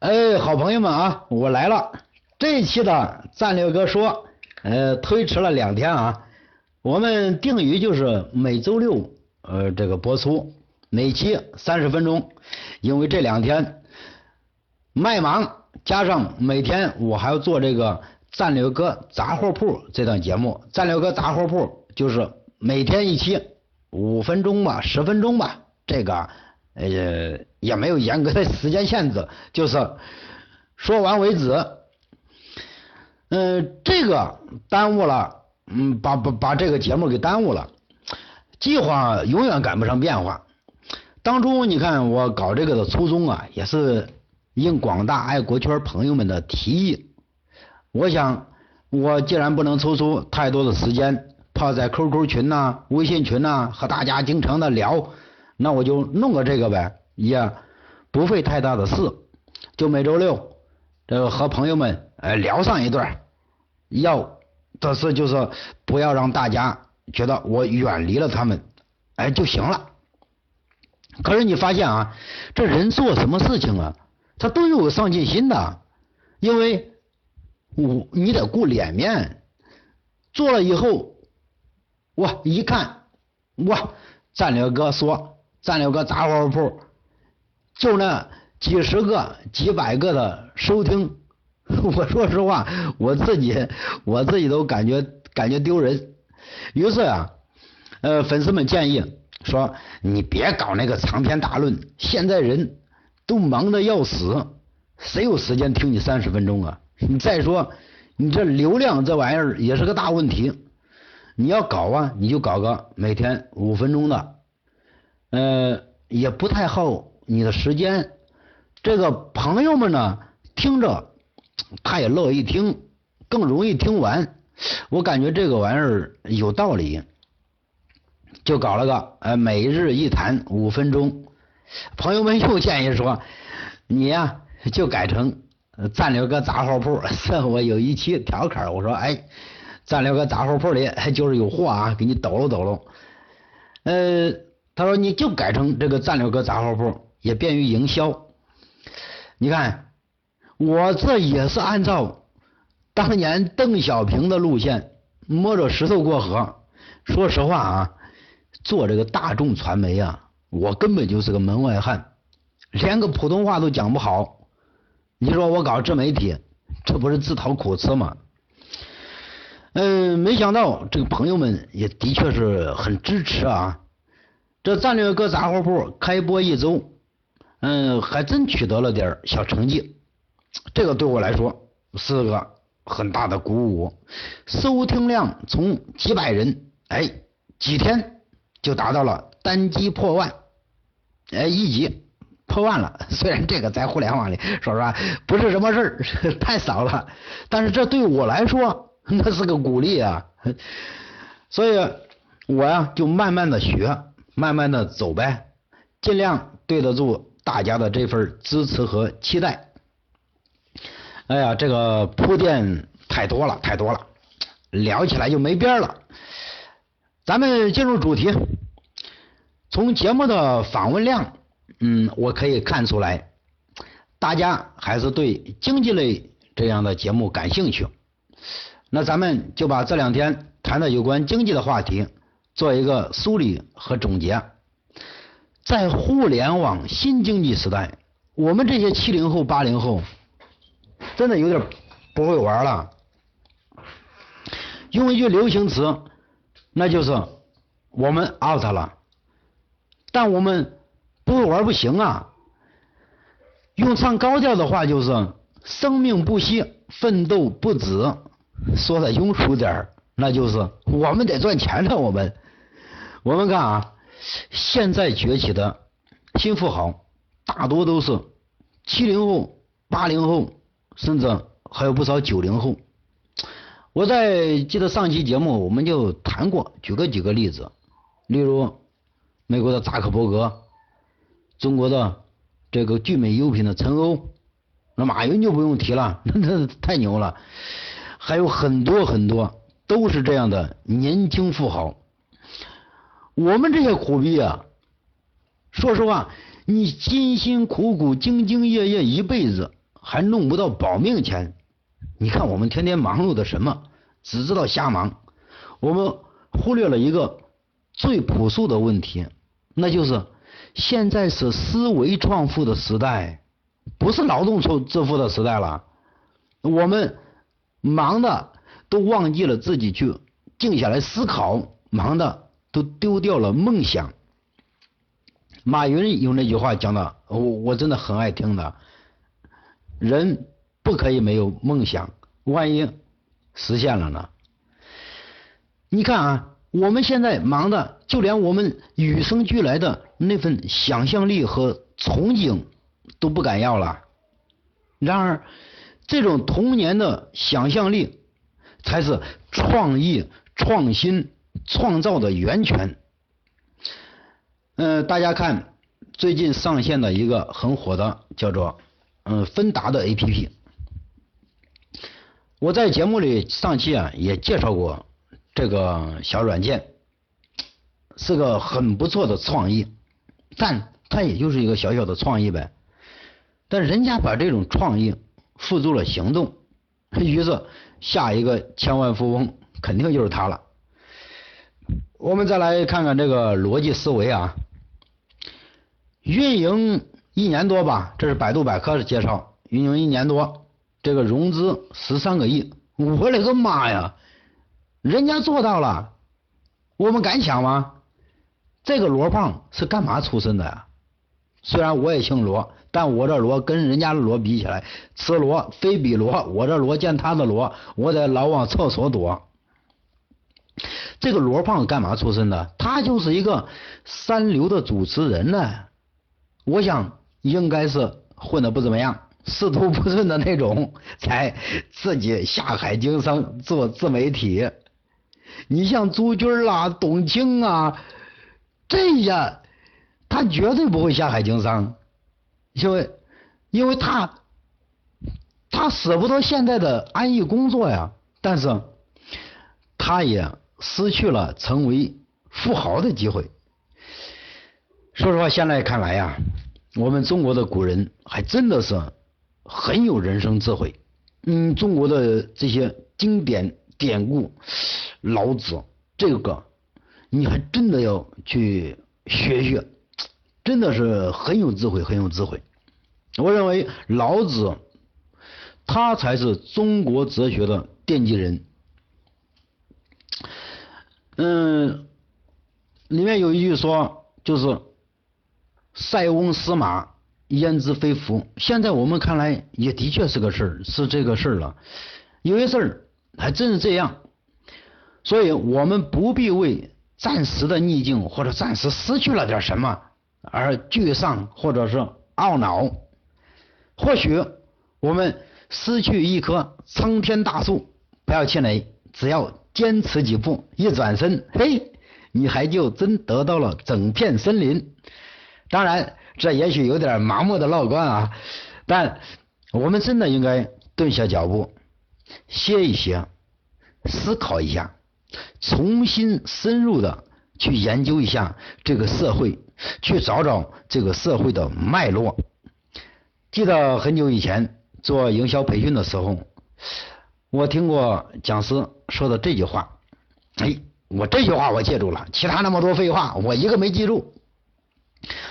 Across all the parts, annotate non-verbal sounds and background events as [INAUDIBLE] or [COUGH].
哎，好朋友们啊，我来了。这一期的战略哥说，呃，推迟了两天啊。我们定于就是每周六呃这个播出，每期三十分钟。因为这两天卖忙，加上每天我还要做这个战略哥杂货铺这档节目。战略哥杂货铺就是每天一期，五分钟吧，十分钟吧，这个。呃，也没有严格的时间限制，就是说完为止。嗯，这个耽误了，嗯，把把把这个节目给耽误了。计划永远赶不上变化。当初你看我搞这个的初衷啊，也是应广大爱国圈朋友们的提议。我想，我既然不能抽出太多的时间泡在 QQ 群呐、微信群呐，和大家经常的聊。那我就弄个这个呗，也不费太大的事，就每周六这个和朋友们哎聊上一段，要的是就是不要让大家觉得我远离了他们，哎就行了。可是你发现啊，这人做什么事情啊，他都有上进心的，因为我你得顾脸面，做了以后，哇一看哇战略哥说。战略个杂货铺，就那几十个、几百个的收听，[LAUGHS] 我说实话，我自己我自己都感觉感觉丢人。于是啊，呃，粉丝们建议说：“你别搞那个长篇大论，现在人都忙得要死，谁有时间听你三十分钟啊？你再说，你这流量这玩意儿也是个大问题。你要搞啊，你就搞个每天五分钟的。”呃，也不太耗你的时间。这个朋友们呢，听着 [TSK] 他也乐意听，更容易听完。我感觉这个玩意儿有道理，就搞了个呃每日一谈五分钟。朋友们又建议说，你呀就改成战略个杂货铺。[LAUGHS] 我有一期调侃，我说哎，战略个杂货铺里 [LAUGHS] 就是有货啊，给你抖搂抖搂。呃。他说：“你就改成这个战略哥杂货铺，也便于营销。你看，我这也是按照当年邓小平的路线，摸着石头过河。说实话啊，做这个大众传媒啊，我根本就是个门外汉，连个普通话都讲不好。你说我搞自媒体，这不是自讨苦吃吗？嗯，没想到这个朋友们也的确是很支持啊。”这战略哥杂货铺开播一周，嗯，还真取得了点小成绩，这个对我来说是个很大的鼓舞。收听量从几百人，哎，几天就达到了单击破万，哎，一集破万了。[LAUGHS] 虽然这个在互联网里说实话不是什么事儿，[LAUGHS] 太少了，但是这对我来说 [LAUGHS] 那是个鼓励啊。所以，我呀就慢慢的学。慢慢的走呗，尽量对得住大家的这份支持和期待。哎呀，这个铺垫太多了，太多了，聊起来就没边了。咱们进入主题，从节目的访问量，嗯，我可以看出来，大家还是对经济类这样的节目感兴趣。那咱们就把这两天谈的有关经济的话题。做一个梳理和总结，在互联网新经济时代，我们这些七零后、八零后真的有点不会玩了。用一句流行词，那就是我们 out 了。但我们不会玩不行啊。用唱高调的话就是生命不息，奋斗不止。说的庸俗点。那就是我们得赚钱了。我们，我们看啊，现在崛起的新富豪大多都是七零后、八零后，甚至还有不少九零后。我在记得上期节目我们就谈过，举个几个例子，例如美国的扎克伯格，中国的这个聚美优品的陈欧，那马云就不用提了，那 [LAUGHS] 那太牛了，还有很多很多。都是这样的年轻富豪，我们这些苦逼啊，说实话，你辛辛苦苦、兢兢业业一辈子，还弄不到保命钱。你看我们天天忙碌的什么？只知道瞎忙。我们忽略了一个最朴素的问题，那就是现在是思维创富的时代，不是劳动创致富的时代了。我们忙的都忘记了自己去静下来思考，忙的都丢掉了梦想。马云有那句话讲的，我我真的很爱听的。人不可以没有梦想，万一实现了呢？你看啊，我们现在忙的，就连我们与生俱来的那份想象力和憧憬都不敢要了。然而，这种童年的想象力，才是创意、创新、创造的源泉。嗯，大家看最近上线的一个很火的，叫做。嗯，芬达的 A P P，我在节目里上期啊也介绍过这个小软件，是个很不错的创意，但它也就是一个小小的创意呗。但人家把这种创意付诸了行动，于是下一个千万富翁肯定就是他了。我们再来看看这个逻辑思维啊，运营。一年多吧，这是百度百科的介绍，运营一年多，这个融资十三个亿，我勒个妈呀！人家做到了，我们敢想吗？这个罗胖是干嘛出身的呀？虽然我也姓罗，但我这罗跟人家的罗比起来，此罗非彼罗，我这罗见他的罗，我得老往厕所躲。这个罗胖干嘛出身的？他就是一个三流的主持人呢，我想。应该是混的不怎么样，仕途不顺的那种，才自己下海经商做自媒体。你像朱军啦、董卿啊，这下他绝对不会下海经商，因为因为他他舍不得现在的安逸工作呀，但是他也失去了成为富豪的机会。说实话，现在看来呀。我们中国的古人还真的是很有人生智慧，嗯，中国的这些经典典故，老子这个你还真的要去学学，真的是很有智慧，很有智慧。我认为老子他才是中国哲学的奠基人。嗯，里面有一句说，就是。塞翁失马，焉知非福？现在我们看来也的确是个事儿，是这个事儿了。有些事儿还真是这样，所以我们不必为暂时的逆境或者暂时失去了点什么而沮丧或者是懊恼。或许我们失去一棵苍天大树，不要气馁，只要坚持几步，一转身，嘿，你还就真得到了整片森林。当然，这也许有点盲目的乐观啊，但我们真的应该顿下脚步，歇一歇，思考一下，重新深入的去研究一下这个社会，去找找这个社会的脉络。记得很久以前做营销培训的时候，我听过讲师说的这句话，哎，我这句话我记住了，其他那么多废话我一个没记住。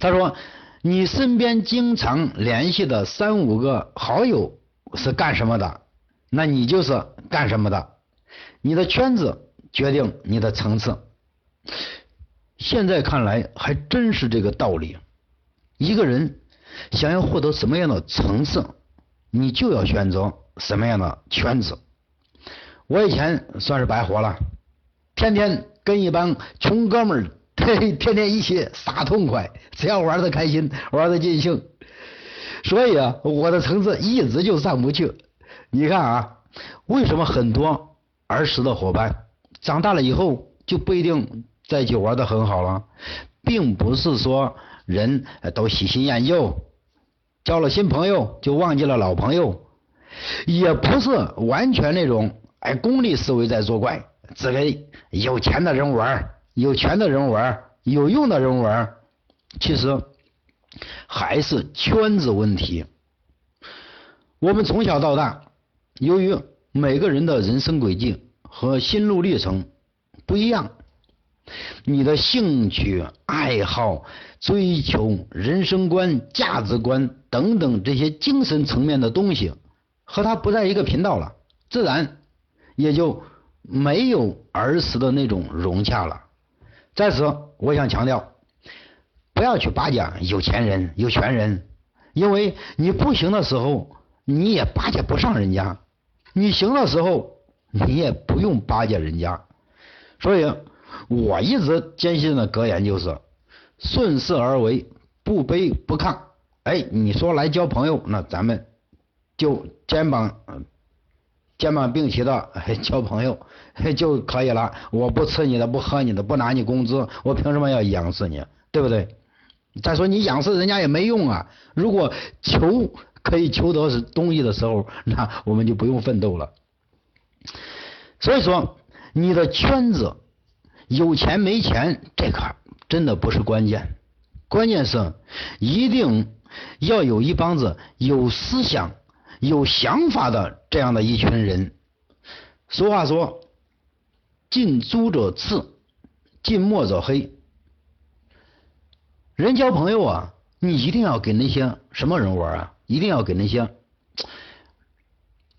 他说：“你身边经常联系的三五个好友是干什么的？那你就是干什么的。你的圈子决定你的层次。现在看来还真是这个道理。一个人想要获得什么样的层次，你就要选择什么样的圈子。我以前算是白活了，天天跟一帮穷哥们儿。”嘿，天天一起撒痛快，只要玩的开心，玩的尽兴，所以啊，我的层次一直就上不去。你看啊，为什么很多儿时的伙伴长大了以后就不一定在一起玩的很好了？并不是说人都喜新厌旧，交了新朋友就忘记了老朋友，也不是完全那种哎功利思维在作怪，只跟有钱的人玩。有权的人玩，有用的人玩，其实还是圈子问题。我们从小到大，由于每个人的人生轨迹和心路历程不一样，你的兴趣爱好、追求、人生观、价值观等等这些精神层面的东西，和他不在一个频道了，自然也就没有儿时的那种融洽了。在此，我想强调，不要去巴结有钱人、有权人，因为你不行的时候，你也巴结不上人家；你行的时候，你也不用巴结人家。所以。我一直坚信的格言就是顺势而为，不卑不亢。哎，你说来交朋友，那咱们就肩膀肩膀并齐的 [LAUGHS] 交朋友 [LAUGHS] 就可以了。我不吃你的，不喝你的，不拿你工资，我凭什么要仰视你？对不对？再说你仰视人家也没用啊。如果求可以求得东西的时候，[LAUGHS] 那我们就不用奋斗了。所以说，你的圈子。有钱没钱，这个真的不是关键，关键是一定要有一帮子有思想、有想法的这样的一群人。俗话说：“近朱者赤，近墨者黑。”人交朋友啊，你一定要给那些什么人玩啊？一定要给那些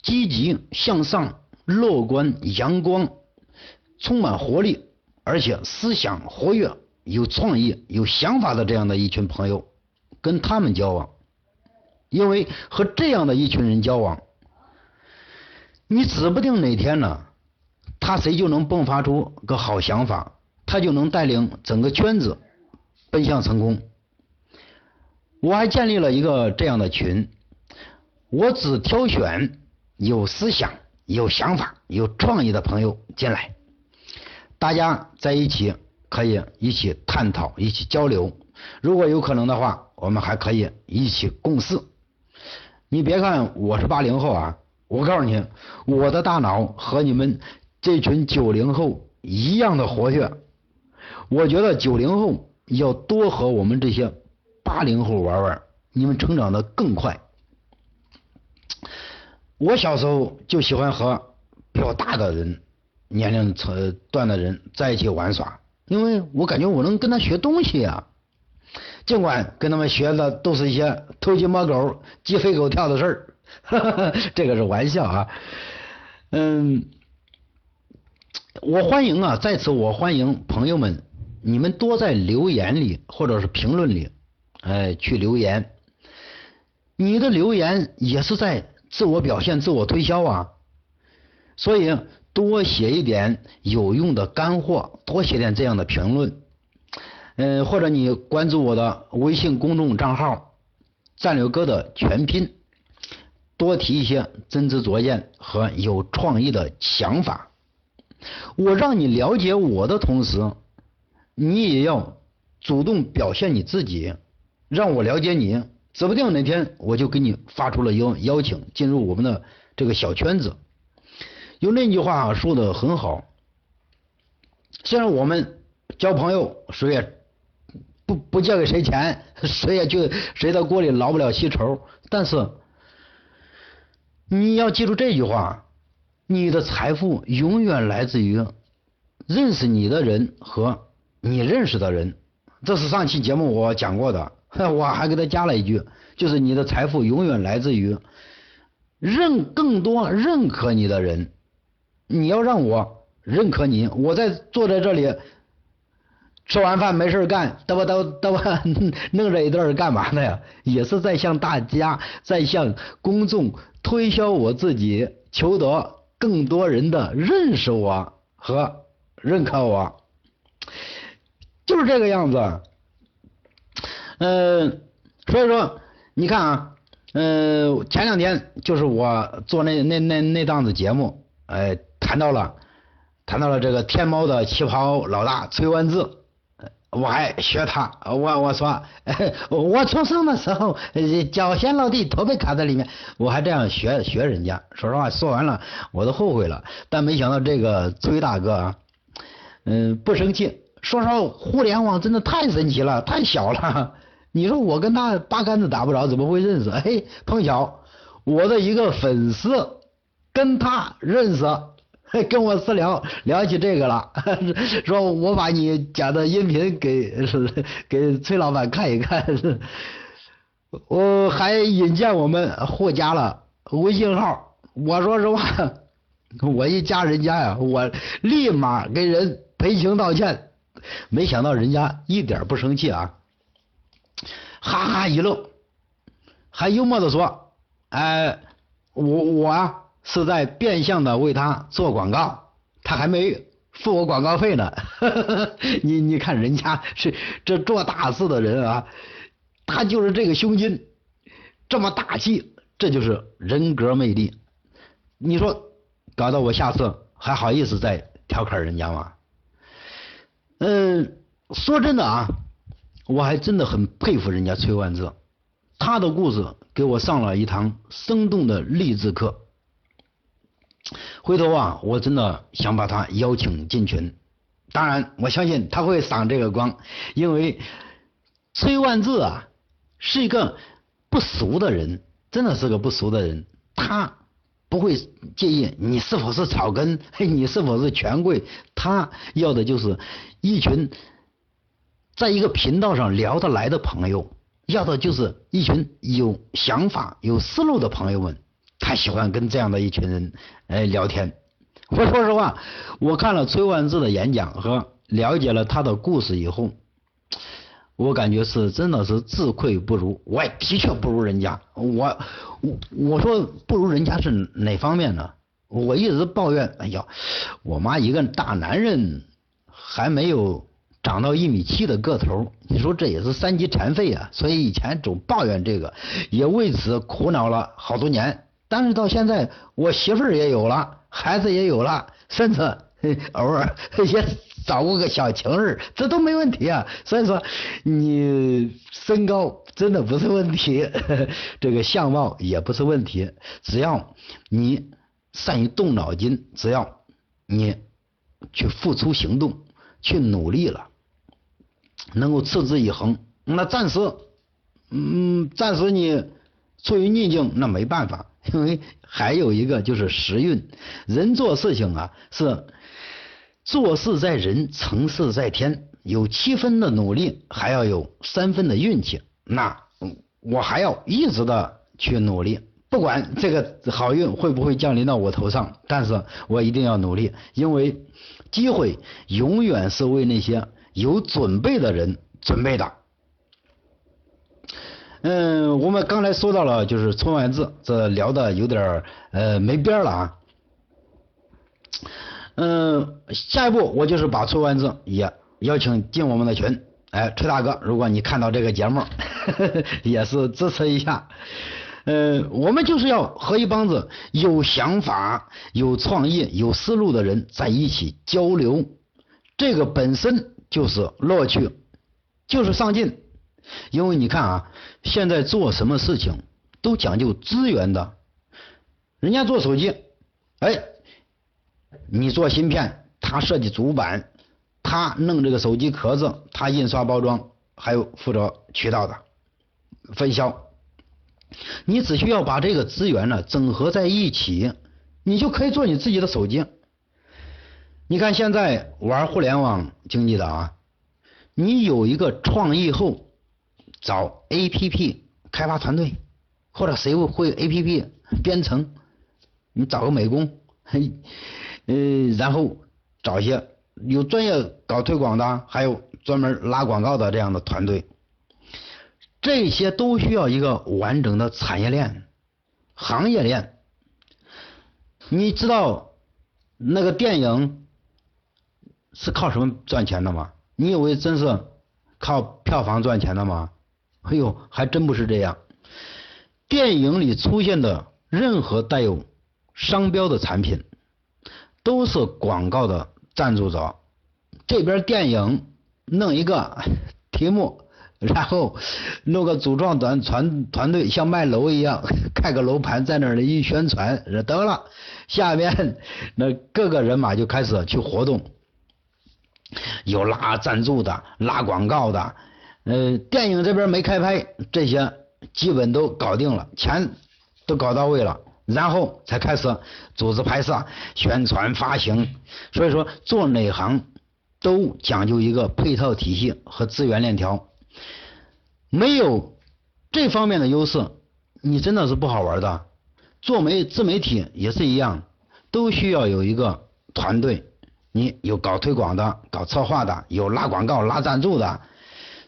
积极向上、乐观、阳光、充满活力。而且思想活跃、有创意、有想法的这样的一群朋友，跟他们交往，因为和这样的一群人交往，你指不定哪天呢，他谁就能迸发出个好想法，他就能带领整个圈子奔向成功。我还建立了一个这样的群，我只挑选有思想、有想法、有创意的朋友进来。大家在一起可以一起探讨，一起交流。如果有可能的话，我们还可以一起共事。你别看我是八零后啊，我告诉你，我的大脑和你们这群九零后一样的活跃。我觉得九零后要多和我们这些八零后玩玩，你们成长的更快。我小时候就喜欢和比较大的人。年龄层段的人在一起玩耍，因为我感觉我能跟他学东西啊。尽管跟他们学的都是一些偷鸡摸狗、鸡飞狗跳的事儿，[LAUGHS] 这个是玩笑啊。嗯，我欢迎啊，在此我欢迎朋友们，你们多在留言里或者是评论里，哎，去留言。你的留言也是在自我表现、自我推销啊，所以。多写一点有用的干货，多写点这样的评论，嗯，或者你关注我的微信公众账号“战略哥”的全拼，多提一些真知灼见和有创意的想法。我让你了解我的同时，你也要主动表现你自己，让我了解你，指不定哪天我就给你发出了邀邀请，进入我们的这个小圈子。有那句话说的很好，虽然我们交朋友谁也不借给谁钱，[LAUGHS] 谁也就谁的锅里捞不了稀稠，但是你要记住这句话，你的财富永远来自于认识你的人和你认识的人，这是上期节目我讲过的，[LAUGHS] 我还给他加了一句，就是你的财富永远来自于认更多认可你的人。你要让我认可你，我在坐在这里吃完饭没事干，嘚吧嘚嘚吧弄这一段干嘛呢呀？也是在向大家，在向公众推销我自己，求得更多人的认识我和认可我，就是这个样子。嗯，所以说你看啊，嗯，前两天就是我做那那那那档子节目，哎。谈到了，谈到了这个天猫的旗袍老大崔万志，我还学他，我我说，[LAUGHS] 我出生的时候脚先落地，头被卡在里面，我还这样学学人家。说实话，说完了我都后悔了，但没想到这个崔大哥啊，嗯，不生气。说实话，互联网真的太神奇了，太小了。[LAUGHS] 你说我跟他八竿子打不着，怎么会认识？哎，碰巧我的一个粉丝跟他认识，[LAUGHS] 跟我私聊聊起这个了，[LAUGHS] 说我把你讲的音频给 [LAUGHS] 给崔老板看一看，我还引荐我们互加了微信号。我说实话，我一加人家呀，我立马给人赔情道歉，没想到人家一点不生气啊，哈哈一乐，还幽默的说。哎，我我啊是在变相的为他做广告，他还没付我广告费呢。[LAUGHS] 你你看人家是这做大事的人啊，他就是这个胸襟，这么大气，这就是人格魅力。你说搞得我下次还好意思再调侃人家吗？嗯，说真的啊，我还真的很佩服人家崔万志。他的故事给我上了一堂生动的励志课。[TSK] 回头啊，我真的想把他邀请进群。当然，我相信他会赏这个光，因为崔万志啊是一个不俗的人，真的是个不俗的人。他不会介意你是否是草根，嘿 [LAUGHS] 你是否是权贵，他要的就是一群在一个频道上聊得来的朋友。要的就是一群有想法、有思路的朋友们，他喜欢跟这样的一群人哎聊天。我说实话，我看了崔万志的演讲和了解了他的故事以后，我感觉是真的是自愧不如。我也的确不如人家。我我我说不如人家是哪方面呢？我一直抱怨，哎呀，我妈一个大男人还没有。长到一米七的个头，你说这也是三级残废啊！所以以前总抱怨这个，也为此苦恼了好多年。但是到现在，我媳妇儿也有了，孩子也有了，甚至 [LAUGHS] 偶尔 [LAUGHS] 也找过个小情人，这都没问题啊。所以说，你身高真的不是问题，[LAUGHS] 这个相貌也不是问题，只要你善于动脑筋，只要你去付出行动，去努力了。能够持之以恒，那暂时，嗯，暂时你处于逆境，那没办法，因为还有一个就是时运。人做事情啊，是做事在人，成事在天。有七分的努力，还要有三分的运气。那我还要一直的去努力，不管这个好运会不会降临到我头上，但是我一定要努力，因为机会永远是为那些。有准备的人准备的，嗯，我们刚才说到了，就是春晚字，这聊的有点呃没边了啊。嗯，下一步我就是把春晚字也邀请进我们的群，哎，崔大哥，如果你看到这个节目，[LAUGHS] 也是支持一下。嗯，我们就是要和一帮子有想法、有创意、有思路的人在一起交流，这个本身。就是乐趣，就是上进，因为你看啊，现在做什么事情都讲究资源的，人家做手机，哎，你做芯片，他设计主板，他弄这个手机壳子，他印刷包装，还有负责渠道的分销，你只需要把这个资源呢整合在一起，你就可以做你自己的手机。你看现在玩互联网经济的啊，你有一个创意后，找 A P P 开发团队，或者谁会 A P P 编程，你找个美工，嘿，呃，然后找一些有专业搞推广的，还有专门拉广告的这样的团队，这些都需要一个完整的产业链、行业链。你知道那个电影？是靠什么赚钱的吗？你以为真是靠票房赚钱的吗？哎呦，还真不是这样。电影里出现的任何带有商标的产品，都是广告的赞助者。这边电影弄一个 [LAUGHS] 题目，然后弄个组装团团团队，像卖楼一样，开个楼盘在那儿一宣传，得了。下面那各个人马就开始去活动。有拉赞助的，拉广告的，呃，电影这边没开拍，这些基本都搞定了，钱都搞到位了，然后才开始组织拍摄、宣传、发行。所以说，做哪行都讲究一个配套体系和资源链条，没有这方面的优势，你真的是不好玩的。做媒自媒体也是一样，都需要有一个团队。你有搞推广的，搞策划的，有拉广告、拉赞助的。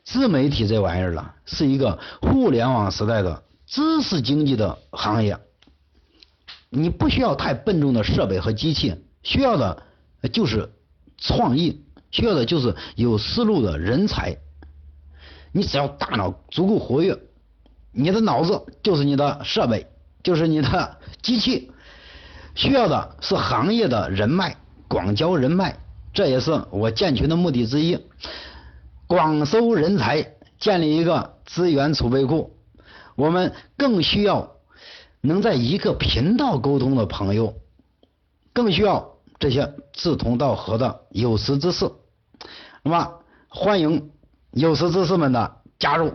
自媒体这玩意儿了，是一个互联网时代的知识经济的行业。你不需要太笨重的设备和机器，需要的就是创意，需要的就是有思路的人才。你只要大脑足够活跃，你的脑子就是你的设备，就是你的机器。需要的是行业的人脉。广交人脉，这也是我建群的目的之一。广收人才，建立一个资源储备库。我们更需要能在一个频道沟通的朋友，更需要这些志同道合的有识之士。那么，欢迎有识之士们的加入。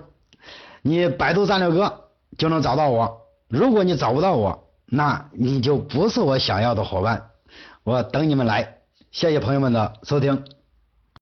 你百度战略哥就能找到我。如果你找不到我，那你就不是我想要的伙伴。我等你们来，谢谢朋友们的收听。